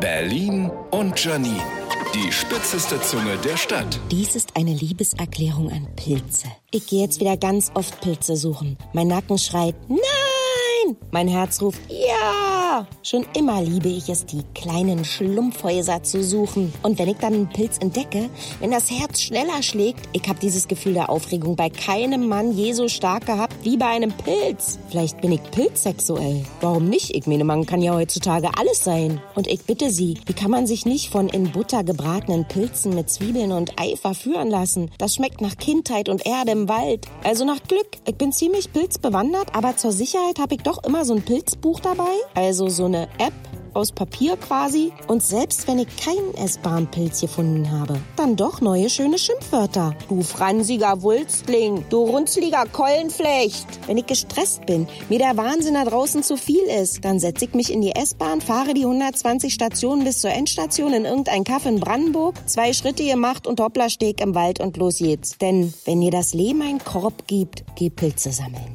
Berlin und Janine. Die spitzeste Zunge der Stadt. Dies ist eine Liebeserklärung an Pilze. Ich gehe jetzt wieder ganz oft Pilze suchen. Mein Nacken schreit, nein! Mein Herz ruft, ja! Schon immer liebe ich es, die kleinen Schlumpfhäuser zu suchen. Und wenn ich dann einen Pilz entdecke, wenn das Herz schneller schlägt, ich habe dieses Gefühl der Aufregung bei keinem Mann je so stark gehabt wie bei einem Pilz. Vielleicht bin ich pilzsexuell. Warum nicht? Ich meine, man kann ja heutzutage alles sein. Und ich bitte Sie, wie kann man sich nicht von in Butter gebratenen Pilzen mit Zwiebeln und Ei verführen lassen? Das schmeckt nach Kindheit und Erde im Wald. Also nach Glück. Ich bin ziemlich pilzbewandert, aber zur Sicherheit habe ich doch immer so ein Pilzbuch dabei. Also so eine App aus Papier quasi. Und selbst wenn ich keinen essbaren Pilz gefunden habe, dann doch neue schöne Schimpfwörter. Du fransiger Wulstling, du runzliger Keulenflecht. Wenn ich gestresst bin, mir der Wahnsinn da draußen zu viel ist, dann setze ich mich in die S-Bahn, fahre die 120 Stationen bis zur Endstation in irgendein Kaff in Brandenburg, zwei Schritte gemacht und hoppla steg im Wald und los geht's. Denn wenn ihr das Leben einen Korb gibt, geh Pilze sammeln.